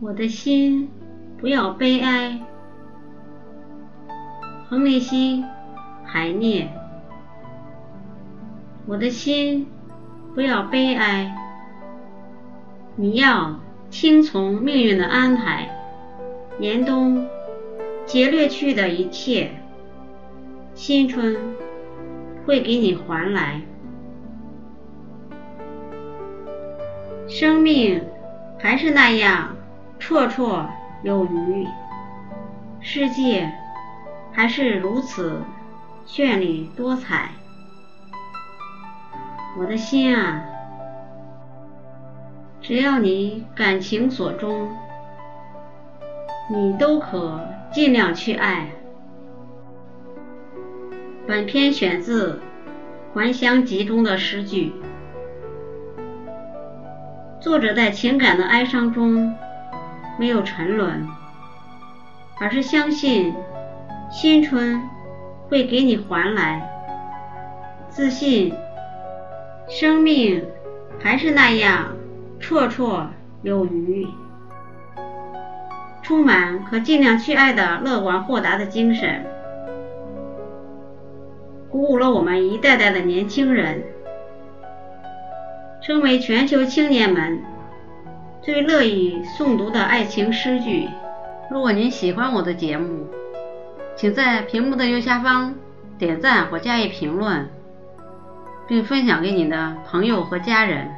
我的心，不要悲哀。亨利希·海涅。我的心，不要悲哀。你要听从命运的安排，严冬劫掠去的一切，新春会给你还来。生命还是那样。绰绰有余，世界还是如此绚丽多彩。我的心啊，只要你感情所钟，你都可尽量去爱。本篇选自《还乡集》中的诗句，作者在情感的哀伤中。没有沉沦，而是相信新春会给你还来，自信生命还是那样绰绰有余，充满可尽量去爱的乐观豁达的精神，鼓舞了我们一代代的年轻人，成为全球青年们。最乐意诵读的爱情诗句。如果您喜欢我的节目，请在屏幕的右下方点赞或加以评论，并分享给你的朋友和家人。